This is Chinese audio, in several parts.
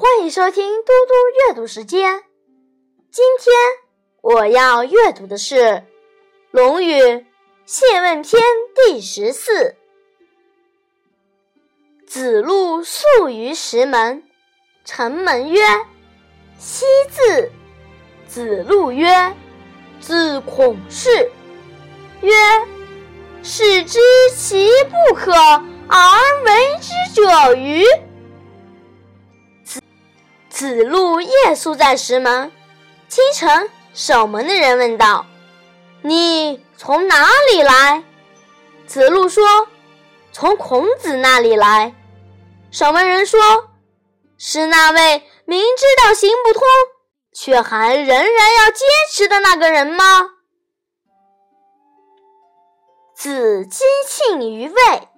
欢迎收听嘟嘟阅读时间。今天我要阅读的是《论语·谢问篇》第十四。子路宿于石门，城门曰：“昔字。”子路曰：“字孔氏。”曰：“士之其不可而为之者欤？”子路夜宿在石门，清晨守门的人问道：“你从哪里来？”子路说：“从孔子那里来。”守门人说：“是那位明知道行不通，却还仍然要坚持的那个人吗？”子击庆于卫，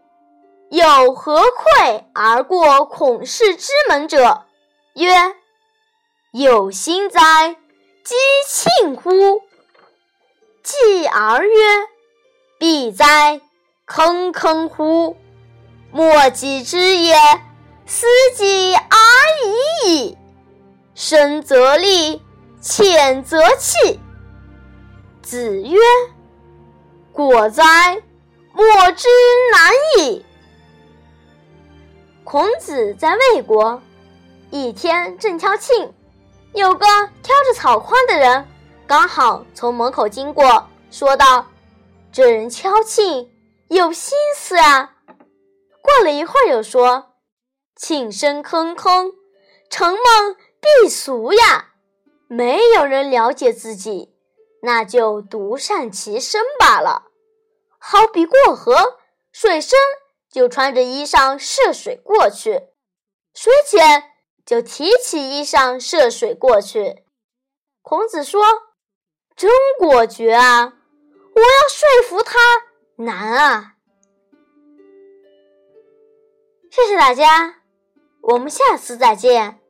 有何愧而过孔氏之门者？曰：有心哉，击庆乎！继而曰：必哉，坑坑乎！莫己之也，斯己而已矣。深则利，浅则弃。子曰：果哉，莫之难矣。孔子在魏国。一天正挑庆，有个挑着草筐的人刚好从门口经过，说道：“这人敲磬有心思啊。”过了一会儿，又说：“磬声坑坑，成梦必俗呀。没有人了解自己，那就独善其身罢了。好比过河，水深就穿着衣裳涉水过去，水浅。”就提起衣裳涉水过去。孔子说：“真果决啊！我要说服他难啊！”谢谢大家，我们下次再见。